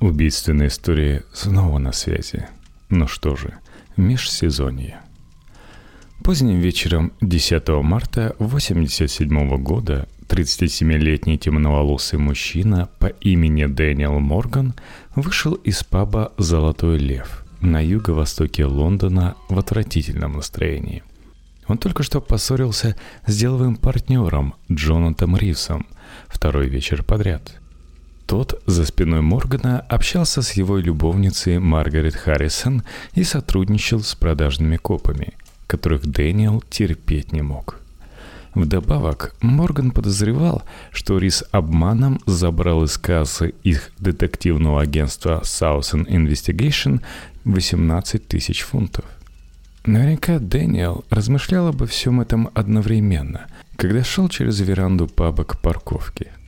Убийственная история снова на связи. Ну что же, межсезонье. Поздним вечером 10 марта 1987 года 37-летний темноволосый мужчина по имени Дэниел Морган вышел из паба «Золотой лев» на юго-востоке Лондона в отвратительном настроении. Он только что поссорился с деловым партнером Джонатом Ривсом второй вечер подряд – тот за спиной Моргана общался с его любовницей Маргарет Харрисон и сотрудничал с продажными копами, которых Дэниел терпеть не мог. Вдобавок, Морган подозревал, что Рис обманом забрал из кассы их детективного агентства Southern Investigation 18 тысяч фунтов. Наверняка Дэниел размышлял обо всем этом одновременно, когда шел через веранду паба к парковке –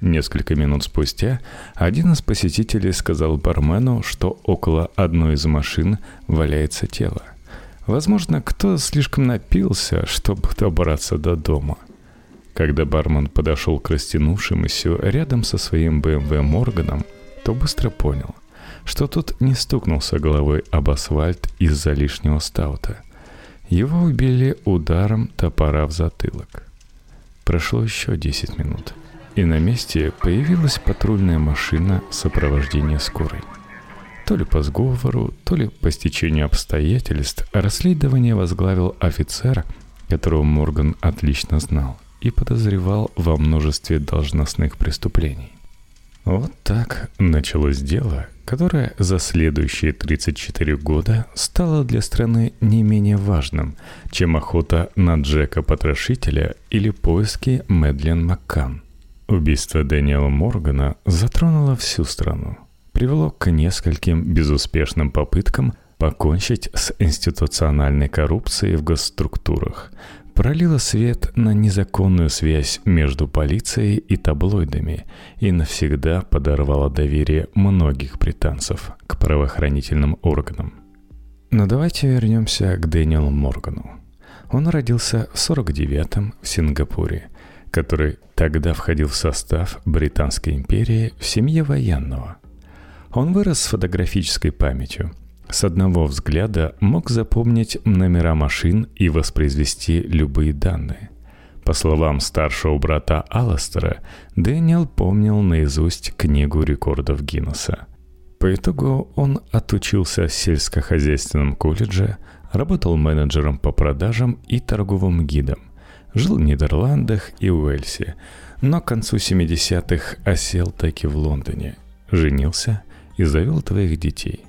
Несколько минут спустя один из посетителей сказал бармену, что около одной из машин валяется тело. Возможно, кто слишком напился, чтобы добраться до дома. Когда бармен подошел к растянувшемуся рядом со своим БМВ эм Морганом, то быстро понял, что тот не стукнулся головой об асфальт из-за лишнего стаута. Его убили ударом топора в затылок. Прошло еще 10 минут – и на месте появилась патрульная машина сопровождения скорой. То ли по сговору, то ли по стечению обстоятельств расследование возглавил офицер, которого Морган отлично знал и подозревал во множестве должностных преступлений. Вот так началось дело, которое за следующие 34 года стало для страны не менее важным, чем охота на Джека Потрошителя или поиски Мэдлен Маккан – Убийство Дэниела Моргана затронуло всю страну. Привело к нескольким безуспешным попыткам покончить с институциональной коррупцией в госструктурах, пролило свет на незаконную связь между полицией и таблоидами и навсегда подорвало доверие многих британцев к правоохранительным органам. Но давайте вернемся к Дэниелу Моргану. Он родился в 49-м в Сингапуре – который тогда входил в состав Британской империи в семье военного. Он вырос с фотографической памятью. С одного взгляда мог запомнить номера машин и воспроизвести любые данные. По словам старшего брата Алластера, Дэниел помнил наизусть книгу рекордов Гиннесса. По итогу он отучился в сельскохозяйственном колледже, работал менеджером по продажам и торговым гидом. Жил в Нидерландах и Уэльсе, но к концу 70-х осел таки в Лондоне, женился и завел твоих детей.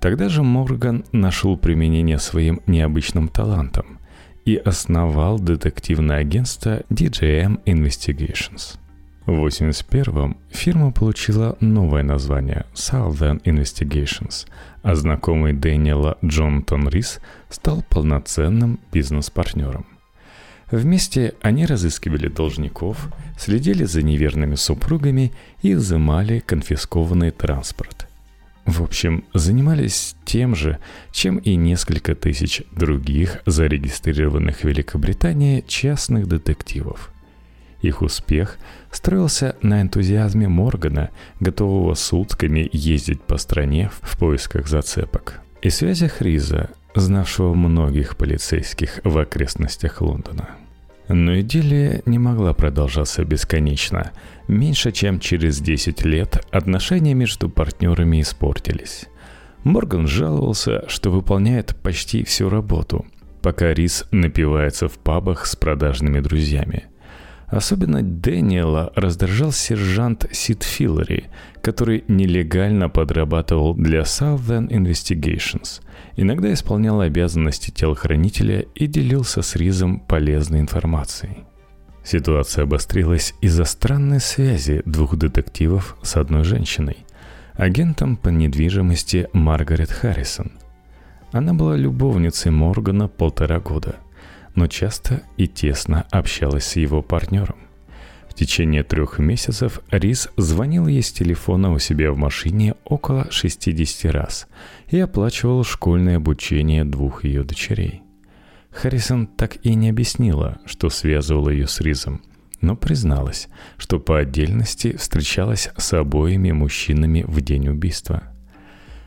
Тогда же Морган нашел применение своим необычным талантам и основал детективное агентство DJM Investigations. В 81-м фирма получила новое название Southern Investigations, а знакомый Дэниела Джонатан Рис стал полноценным бизнес-партнером. Вместе они разыскивали должников, следили за неверными супругами и изымали конфискованный транспорт. В общем, занимались тем же, чем и несколько тысяч других зарегистрированных в Великобритании частных детективов. Их успех строился на энтузиазме Моргана, готового сутками ездить по стране в поисках зацепок, и связях Риза, знавшего многих полицейских в окрестностях Лондона. Но идиллия не могла продолжаться бесконечно. Меньше чем через 10 лет отношения между партнерами испортились. Морган жаловался, что выполняет почти всю работу, пока Рис напивается в пабах с продажными друзьями – Особенно Дэниела раздражал сержант Сид Филлери, который нелегально подрабатывал для Southern Investigations, иногда исполнял обязанности телохранителя и делился с Ризом полезной информацией. Ситуация обострилась из-за странной связи двух детективов с одной женщиной, агентом по недвижимости Маргарет Харрисон. Она была любовницей Моргана полтора года – но часто и тесно общалась с его партнером. В течение трех месяцев Рис звонил ей с телефона у себя в машине около 60 раз и оплачивал школьное обучение двух ее дочерей. Харрисон так и не объяснила, что связывало ее с Ризом, но призналась, что по отдельности встречалась с обоими мужчинами в день убийства.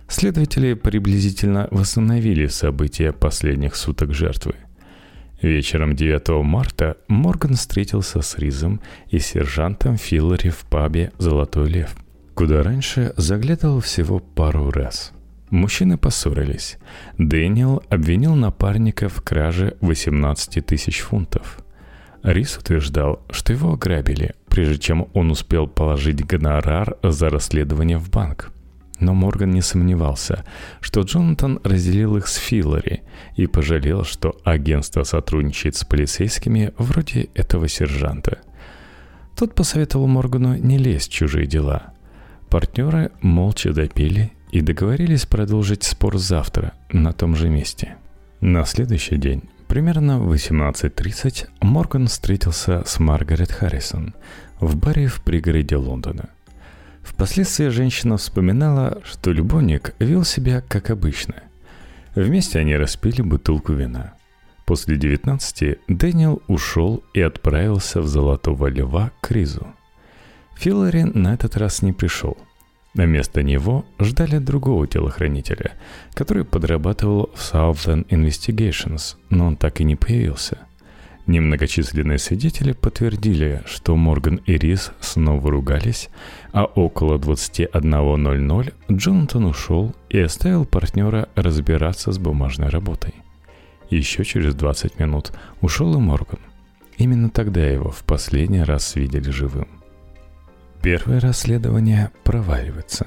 Следователи приблизительно восстановили события последних суток жертвы. Вечером 9 марта Морган встретился с Ризом и сержантом Филлари в пабе «Золотой лев», куда раньше заглядывал всего пару раз – Мужчины поссорились. Дэниел обвинил напарника в краже 18 тысяч фунтов. Рис утверждал, что его ограбили, прежде чем он успел положить гонорар за расследование в банк. Но Морган не сомневался, что Джонатан разделил их с Филлари и пожалел, что агентство сотрудничает с полицейскими вроде этого сержанта. Тот посоветовал Моргану не лезть в чужие дела. Партнеры молча допили и договорились продолжить спор завтра на том же месте. На следующий день, примерно в 18.30, Морган встретился с Маргарет Харрисон в баре в пригороде Лондона. Впоследствии женщина вспоминала, что любовник вел себя как обычно. Вместе они распили бутылку вина. После 19 Дэниел ушел и отправился в Золотого Льва к Ризу. Филлари на этот раз не пришел – Вместо него ждали другого телохранителя, который подрабатывал в Southern Investigations, но он так и не появился. Немногочисленные свидетели подтвердили, что Морган и Рис снова ругались, а около 21.00 Джонатан ушел и оставил партнера разбираться с бумажной работой. Еще через 20 минут ушел и Морган. Именно тогда его в последний раз видели живым. Первое расследование проваливается.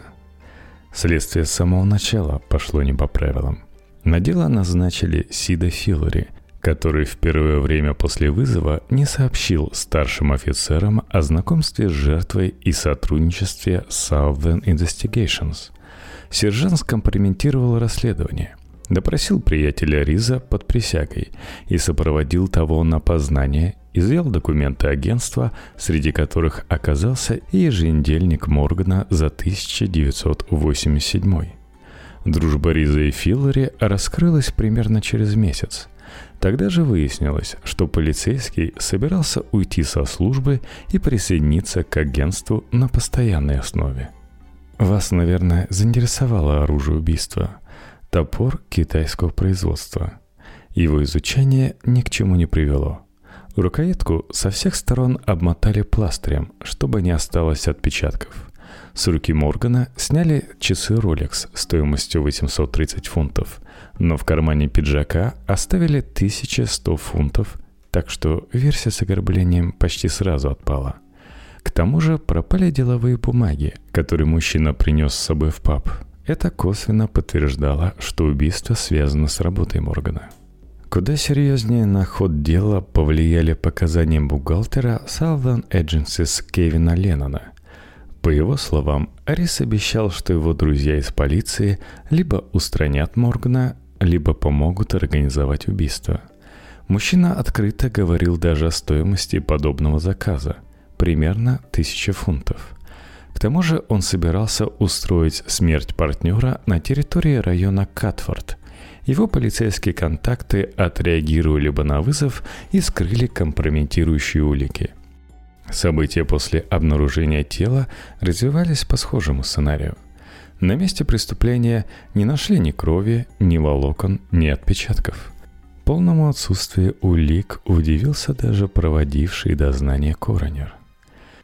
Следствие с самого начала пошло не по правилам. На дело назначили Сида Филлари, который в первое время после вызова не сообщил старшим офицерам о знакомстве с жертвой и сотрудничестве с Southern Investigations. Сержант скомпрометировал расследование – допросил приятеля Риза под присягой и сопроводил того на познание, изъял документы агентства, среди которых оказался и еженедельник Моргана за 1987. Дружба Риза и Филлари раскрылась примерно через месяц. Тогда же выяснилось, что полицейский собирался уйти со службы и присоединиться к агентству на постоянной основе. Вас, наверное, заинтересовало оружие убийства – Топор китайского производства. Его изучение ни к чему не привело. Рукоятку со всех сторон обмотали пластырем, чтобы не осталось отпечатков. С руки Моргана сняли часы Rolex стоимостью 830 фунтов, но в кармане пиджака оставили 1100 фунтов, так что версия с ограблением почти сразу отпала. К тому же пропали деловые бумаги, которые мужчина принес с собой в паб – это косвенно подтверждало, что убийство связано с работой Моргана. Куда серьезнее на ход дела повлияли показания бухгалтера Southern Agencies Кевина Леннона. По его словам, Арис обещал, что его друзья из полиции либо устранят Моргана, либо помогут организовать убийство. Мужчина открыто говорил даже о стоимости подобного заказа – примерно 1000 фунтов – к тому же он собирался устроить смерть партнера на территории района Катфорд. Его полицейские контакты отреагировали бы на вызов и скрыли компрометирующие улики. События после обнаружения тела развивались по схожему сценарию. На месте преступления не нашли ни крови, ни волокон, ни отпечатков. Полному отсутствию улик удивился даже проводивший дознание коронер –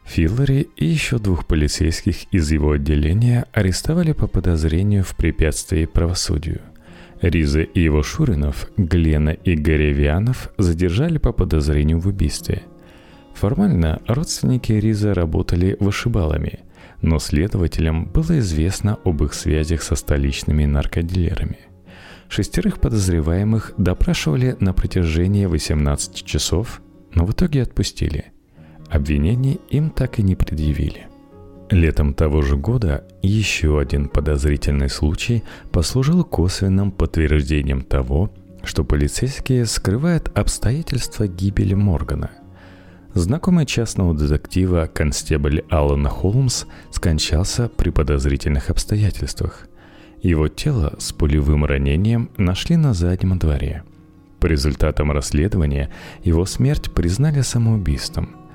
Филлари и еще двух полицейских из его отделения арестовали по подозрению в препятствии правосудию. Риза и его Шуринов, Глена и Горевианов задержали по подозрению в убийстве. Формально родственники Риза работали вышибалами, но следователям было известно об их связях со столичными наркодилерами. Шестерых подозреваемых допрашивали на протяжении 18 часов, но в итоге отпустили – Обвинений им так и не предъявили. Летом того же года еще один подозрительный случай послужил косвенным подтверждением того, что полицейские скрывают обстоятельства гибели Моргана. Знакомый частного детектива констебль Аллан Холмс скончался при подозрительных обстоятельствах. Его тело с пулевым ранением нашли на заднем дворе. По результатам расследования его смерть признали самоубийством –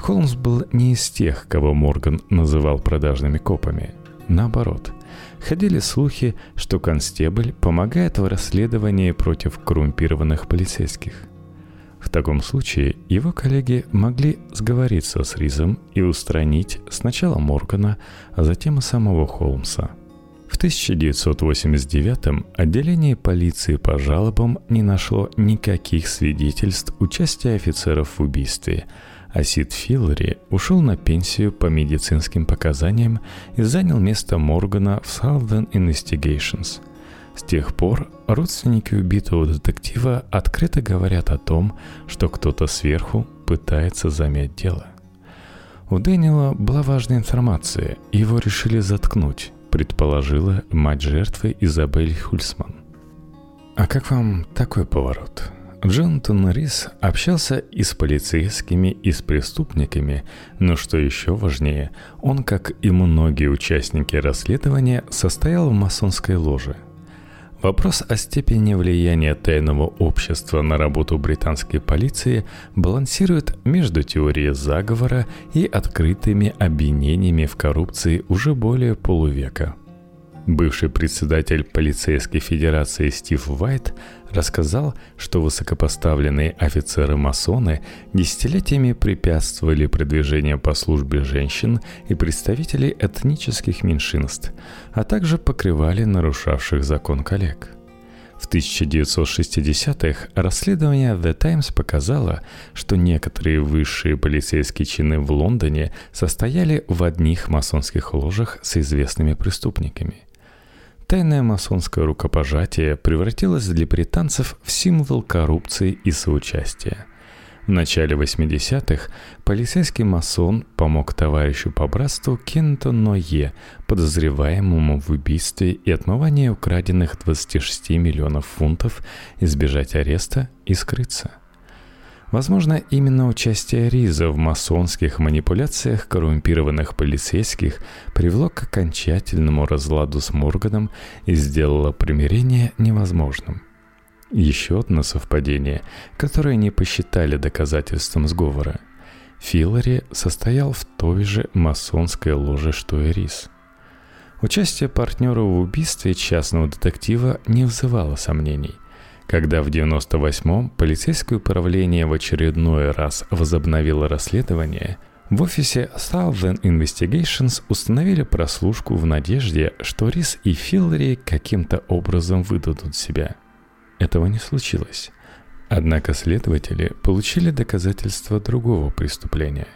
Холмс был не из тех, кого Морган называл продажными копами. Наоборот, ходили слухи, что констебль помогает в расследовании против коррумпированных полицейских. В таком случае его коллеги могли сговориться с Ризом и устранить сначала Моргана, а затем и самого Холмса. В 1989 отделение полиции по жалобам не нашло никаких свидетельств участия офицеров в убийстве, а Сид Филлари ушел на пенсию по медицинским показаниям и занял место Моргана в Southern Investigations – с тех пор родственники убитого детектива открыто говорят о том, что кто-то сверху пытается замять дело. У Дэниела была важная информация, его решили заткнуть, предположила мать жертвы Изабель Хульсман. А как вам такой поворот? Джонатан Рис общался и с полицейскими, и с преступниками, но что еще важнее, он, как и многие участники расследования, состоял в масонской ложе – Вопрос о степени влияния тайного общества на работу британской полиции балансирует между теорией заговора и открытыми обвинениями в коррупции уже более полувека. Бывший председатель полицейской федерации Стив Уайт рассказал, что высокопоставленные офицеры-масоны десятилетиями препятствовали продвижению по службе женщин и представителей этнических меньшинств, а также покрывали нарушавших закон коллег. В 1960-х расследование The Times показало, что некоторые высшие полицейские чины в Лондоне состояли в одних масонских ложах с известными преступниками – Тайное масонское рукопожатие превратилось для британцев в символ коррупции и соучастия. В начале 80-х полицейский масон помог товарищу по братству Кенту Ное, подозреваемому в убийстве и отмывании украденных 26 миллионов фунтов, избежать ареста и скрыться. Возможно, именно участие Риза в масонских манипуляциях коррумпированных полицейских привело к окончательному разладу с Морганом и сделало примирение невозможным. Еще одно совпадение, которое не посчитали доказательством сговора. Филлари состоял в той же масонской ложе, что и Риз. Участие партнера в убийстве частного детектива не вызывало сомнений – когда в 98-м полицейское управление в очередной раз возобновило расследование, в офисе Southern Investigations установили прослушку в надежде, что Рис и Филлари каким-то образом выдадут себя. Этого не случилось. Однако следователи получили доказательства другого преступления.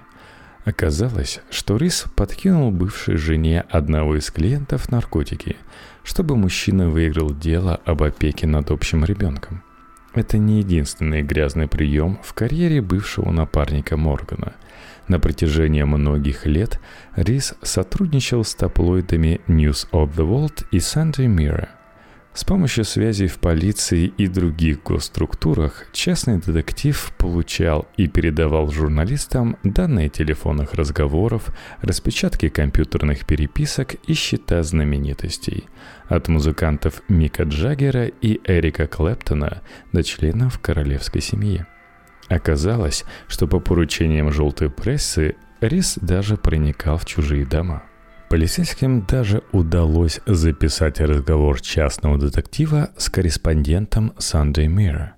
Оказалось, что Рис подкинул бывшей жене одного из клиентов наркотики – чтобы мужчина выиграл дело об опеке над общим ребенком. Это не единственный грязный прием в карьере бывшего напарника Моргана. На протяжении многих лет Рис сотрудничал с таблоидами News of the World и Sunday Mirror – с помощью связей в полиции и других госструктурах частный детектив получал и передавал журналистам данные телефонных разговоров, распечатки компьютерных переписок и счета знаменитостей. От музыкантов Мика Джаггера и Эрика Клэптона до членов королевской семьи. Оказалось, что по поручениям желтой прессы Рис даже проникал в чужие дома – Полицейским даже удалось записать разговор частного детектива с корреспондентом Sunday Mirror.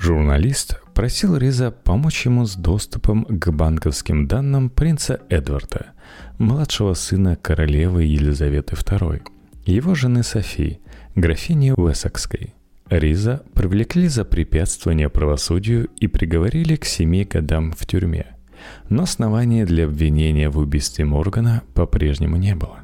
Журналист просил Риза помочь ему с доступом к банковским данным принца Эдварда, младшего сына королевы Елизаветы II, его жены Софии, графини Уэссекской. Риза привлекли за препятствование правосудию и приговорили к семи годам в тюрьме – но основания для обвинения в убийстве Моргана по-прежнему не было.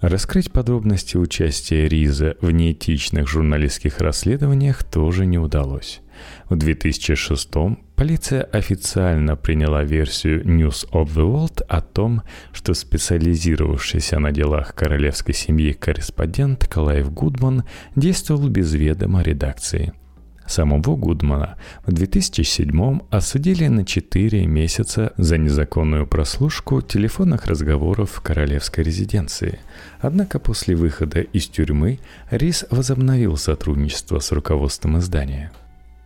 Раскрыть подробности участия Риза в неэтичных журналистских расследованиях тоже не удалось. В 2006 полиция официально приняла версию News of the World о том, что специализировавшийся на делах королевской семьи корреспондент Клайв Гудман действовал без ведома редакции – Самого Гудмана в 2007 осудили на 4 месяца за незаконную прослушку телефонных разговоров в королевской резиденции. Однако после выхода из тюрьмы Рис возобновил сотрудничество с руководством издания.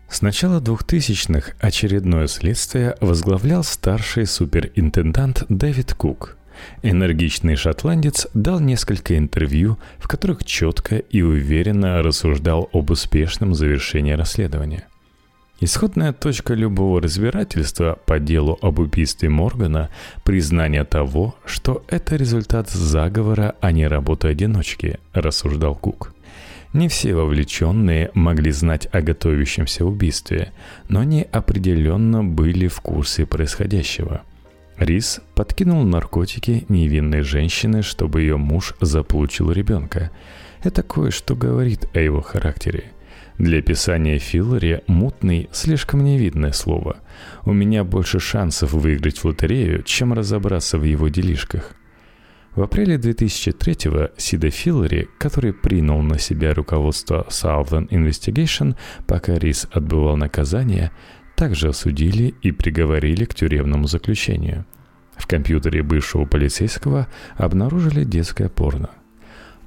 С начала 2000-х очередное следствие возглавлял старший суперинтендант Дэвид Кук. Энергичный шотландец дал несколько интервью, в которых четко и уверенно рассуждал об успешном завершении расследования. Исходная точка любого разбирательства по делу об убийстве Моргана – признание того, что это результат заговора, а не работы одиночки, рассуждал Кук. Не все вовлеченные могли знать о готовящемся убийстве, но они определенно были в курсе происходящего. Рис подкинул наркотики невинной женщине, чтобы ее муж заполучил ребенка. Это кое-что говорит о его характере. Для описания Филлари «мутный» слишком невидное слово. У меня больше шансов выиграть в лотерею, чем разобраться в его делишках. В апреле 2003-го Сида Филлари, который принял на себя руководство Southern Investigation, пока Рис отбывал наказание, также осудили и приговорили к тюремному заключению. В компьютере бывшего полицейского обнаружили детское порно.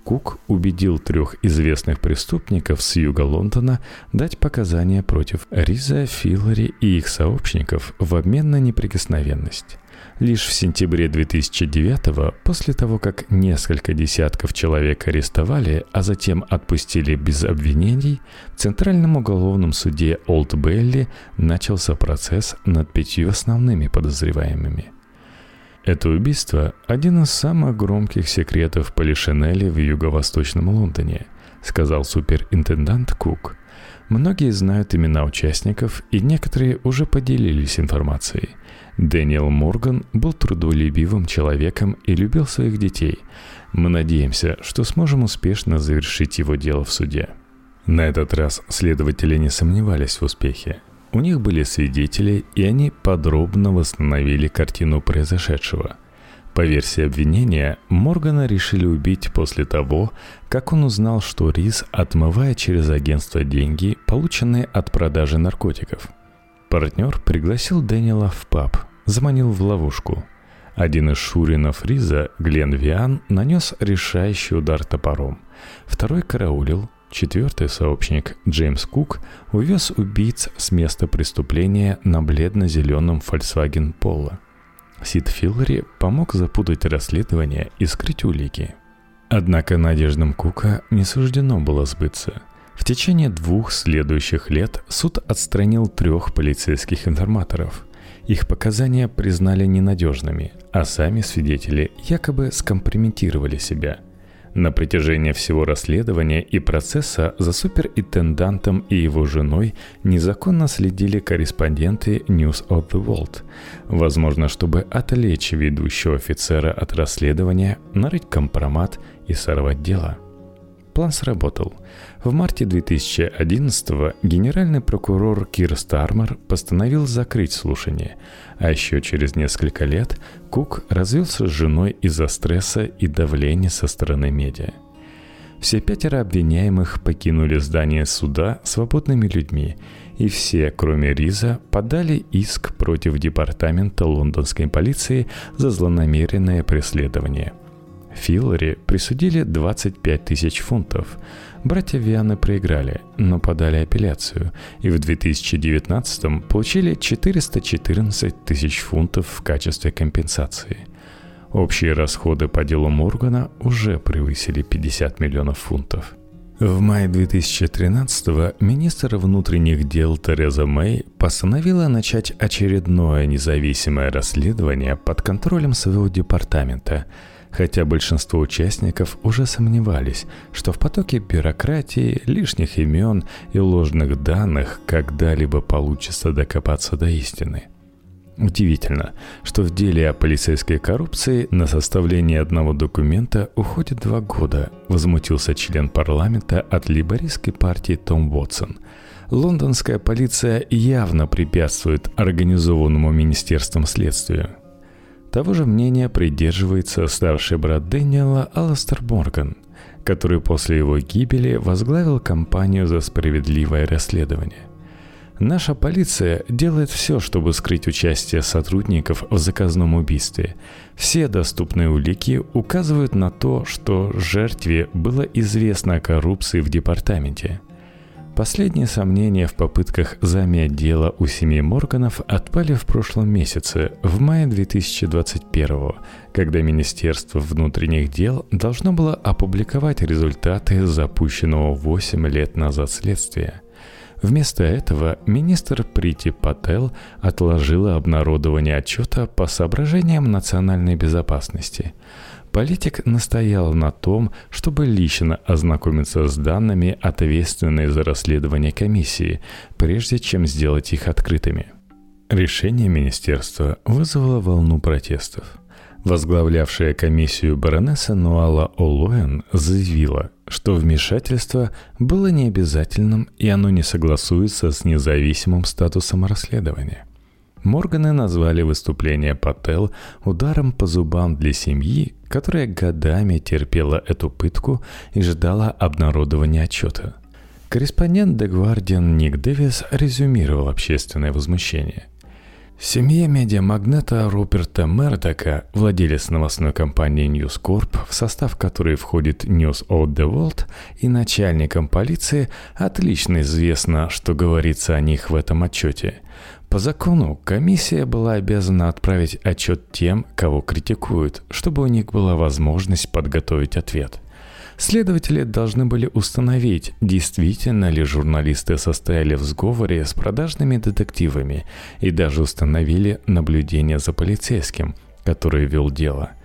Кук убедил трех известных преступников с юга Лондона дать показания против Риза, Филлари и их сообщников в обмен на неприкосновенность. Лишь в сентябре 2009 после того, как несколько десятков человек арестовали, а затем отпустили без обвинений, в Центральном уголовном суде Олд Белли начался процесс над пятью основными подозреваемыми. Это убийство – один из самых громких секретов Полишинели в юго-восточном Лондоне, сказал суперинтендант Кук. Многие знают имена участников, и некоторые уже поделились информацией – Дэниел Морган был трудолюбивым человеком и любил своих детей. Мы надеемся, что сможем успешно завершить его дело в суде. На этот раз следователи не сомневались в успехе. У них были свидетели, и они подробно восстановили картину произошедшего. По версии обвинения, Моргана решили убить после того, как он узнал, что Рис отмывает через агентство деньги, полученные от продажи наркотиков – Партнер пригласил Дэниела в паб, заманил в ловушку. Один из шуринов Риза, Глен Виан, нанес решающий удар топором. Второй караулил, Четвертый сообщник, Джеймс Кук, увез убийц с места преступления на бледно-зеленом Volkswagen Polo. Сид Филлари помог запутать расследование и скрыть улики. Однако надеждам Кука не суждено было сбыться – в течение двух следующих лет суд отстранил трех полицейских информаторов. Их показания признали ненадежными, а сами свидетели якобы скомпрометировали себя. На протяжении всего расследования и процесса за суперинтендантом и его женой незаконно следили корреспонденты News of the World. Возможно, чтобы отвлечь ведущего офицера от расследования, нарыть компромат и сорвать дело – План сработал. В марте 2011 генеральный прокурор Кир Стармер постановил закрыть слушание, а еще через несколько лет Кук развелся с женой из-за стресса и давления со стороны медиа. Все пятеро обвиняемых покинули здание суда свободными людьми, и все, кроме Риза, подали иск против департамента лондонской полиции за злонамеренное преследование – Филлари присудили 25 тысяч фунтов. Братья Вианы проиграли, но подали апелляцию и в 2019 получили 414 тысяч фунтов в качестве компенсации. Общие расходы по делу Моргана уже превысили 50 миллионов фунтов. В мае 2013 министр внутренних дел Тереза Мэй постановила начать очередное независимое расследование под контролем своего департамента – хотя большинство участников уже сомневались, что в потоке бюрократии, лишних имен и ложных данных когда-либо получится докопаться до истины. Удивительно, что в деле о полицейской коррупции на составление одного документа уходит два года, возмутился член парламента от либористской партии Том Уотсон. Лондонская полиция явно препятствует организованному министерством следствию. Того же мнения придерживается старший брат Дэниела Аластер Морган, который после его гибели возглавил кампанию за справедливое расследование. Наша полиция делает все, чтобы скрыть участие сотрудников в заказном убийстве. Все доступные улики указывают на то, что жертве было известно о коррупции в департаменте – Последние сомнения в попытках замять дело у семьи Морганов отпали в прошлом месяце, в мае 2021 когда Министерство внутренних дел должно было опубликовать результаты запущенного 8 лет назад следствия. Вместо этого министр Прити Пател отложила обнародование отчета по соображениям национальной безопасности – Политик настоял на том, чтобы лично ознакомиться с данными, ответственной за расследование комиссии, прежде чем сделать их открытыми. Решение министерства вызвало волну протестов. Возглавлявшая комиссию баронесса Нуала Олоэн заявила, что вмешательство было необязательным и оно не согласуется с независимым статусом расследования. Морганы назвали выступление Паттел ударом по зубам для семьи, которая годами терпела эту пытку и ждала обнародования отчета. Корреспондент The Guardian Ник Дэвис резюмировал общественное возмущение. Семья медиамагната Руперта Мердока, владелец новостной компании News Corp, в состав которой входит News of the World, и начальником полиции, отлично известно, что говорится о них в этом отчете. По закону комиссия была обязана отправить отчет тем, кого критикуют, чтобы у них была возможность подготовить ответ. Следователи должны были установить, действительно ли журналисты состояли в сговоре с продажными детективами и даже установили наблюдение за полицейским, который вел дело –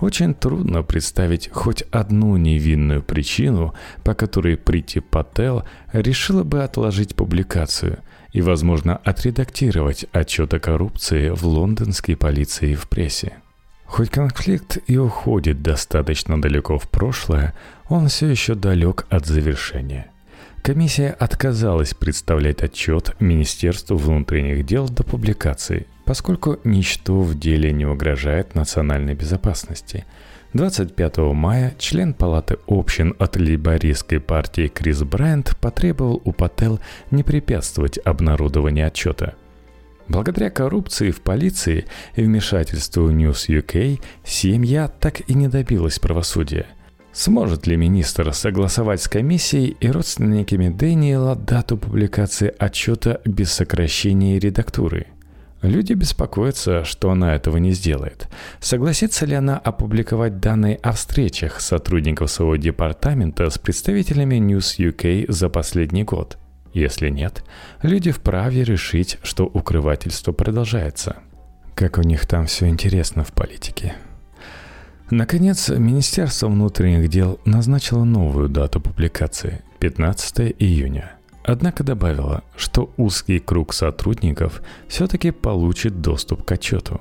очень трудно представить хоть одну невинную причину, по которой Прити Пател решила бы отложить публикацию и, возможно, отредактировать отчет о коррупции в лондонской полиции и в прессе. Хоть конфликт и уходит достаточно далеко в прошлое, он все еще далек от завершения. Комиссия отказалась представлять отчет Министерству внутренних дел до публикации, поскольку ничто в деле не угрожает национальной безопасности. 25 мая член Палаты общин от лейбористской партии Крис Брайант потребовал у Паттел не препятствовать обнародованию отчета. Благодаря коррупции в полиции и вмешательству News UK семья так и не добилась правосудия – Сможет ли министр согласовать с комиссией и родственниками Дэниела дату публикации отчета без сокращения редактуры – Люди беспокоятся, что она этого не сделает. Согласится ли она опубликовать данные о встречах сотрудников своего департамента с представителями News UK за последний год? Если нет, люди вправе решить, что укрывательство продолжается. Как у них там все интересно в политике. Наконец, Министерство внутренних дел назначило новую дату публикации – 15 июня – Однако добавила, что узкий круг сотрудников все-таки получит доступ к отчету.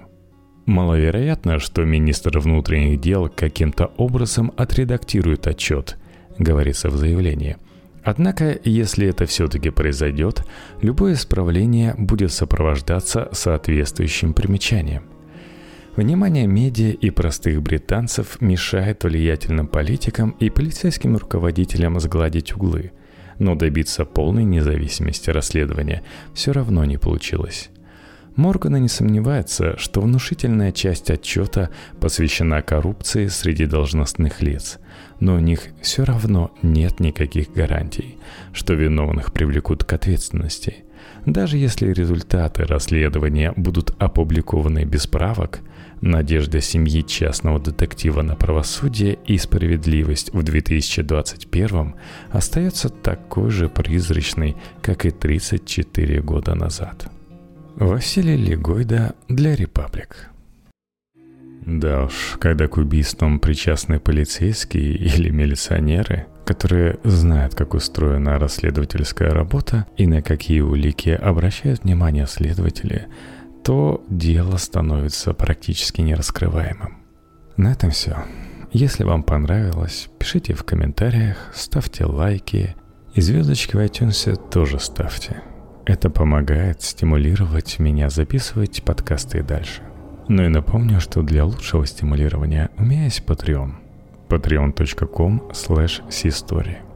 Маловероятно, что министр внутренних дел каким-то образом отредактирует отчет, говорится в заявлении. Однако, если это все-таки произойдет, любое исправление будет сопровождаться соответствующим примечанием. Внимание медиа и простых британцев мешает влиятельным политикам и полицейским руководителям сгладить углы – но добиться полной независимости расследования все равно не получилось. Моргана не сомневается, что внушительная часть отчета посвящена коррупции среди должностных лиц, но у них все равно нет никаких гарантий, что виновных привлекут к ответственности. Даже если результаты расследования будут опубликованы без правок, Надежда семьи частного детектива на правосудие и справедливость в 2021 остается такой же призрачной, как и 34 года назад. Василий Легойда для «Репаблик». Да уж, когда к убийствам причастны полицейские или милиционеры, которые знают, как устроена расследовательская работа и на какие улики обращают внимание следователи – то дело становится практически нераскрываемым. На этом все. Если вам понравилось, пишите в комментариях, ставьте лайки и звездочки в iTunes тоже ставьте. Это помогает стимулировать меня записывать подкасты и дальше. Ну и напомню, что для лучшего стимулирования у меня есть Patreon. patreon.com slash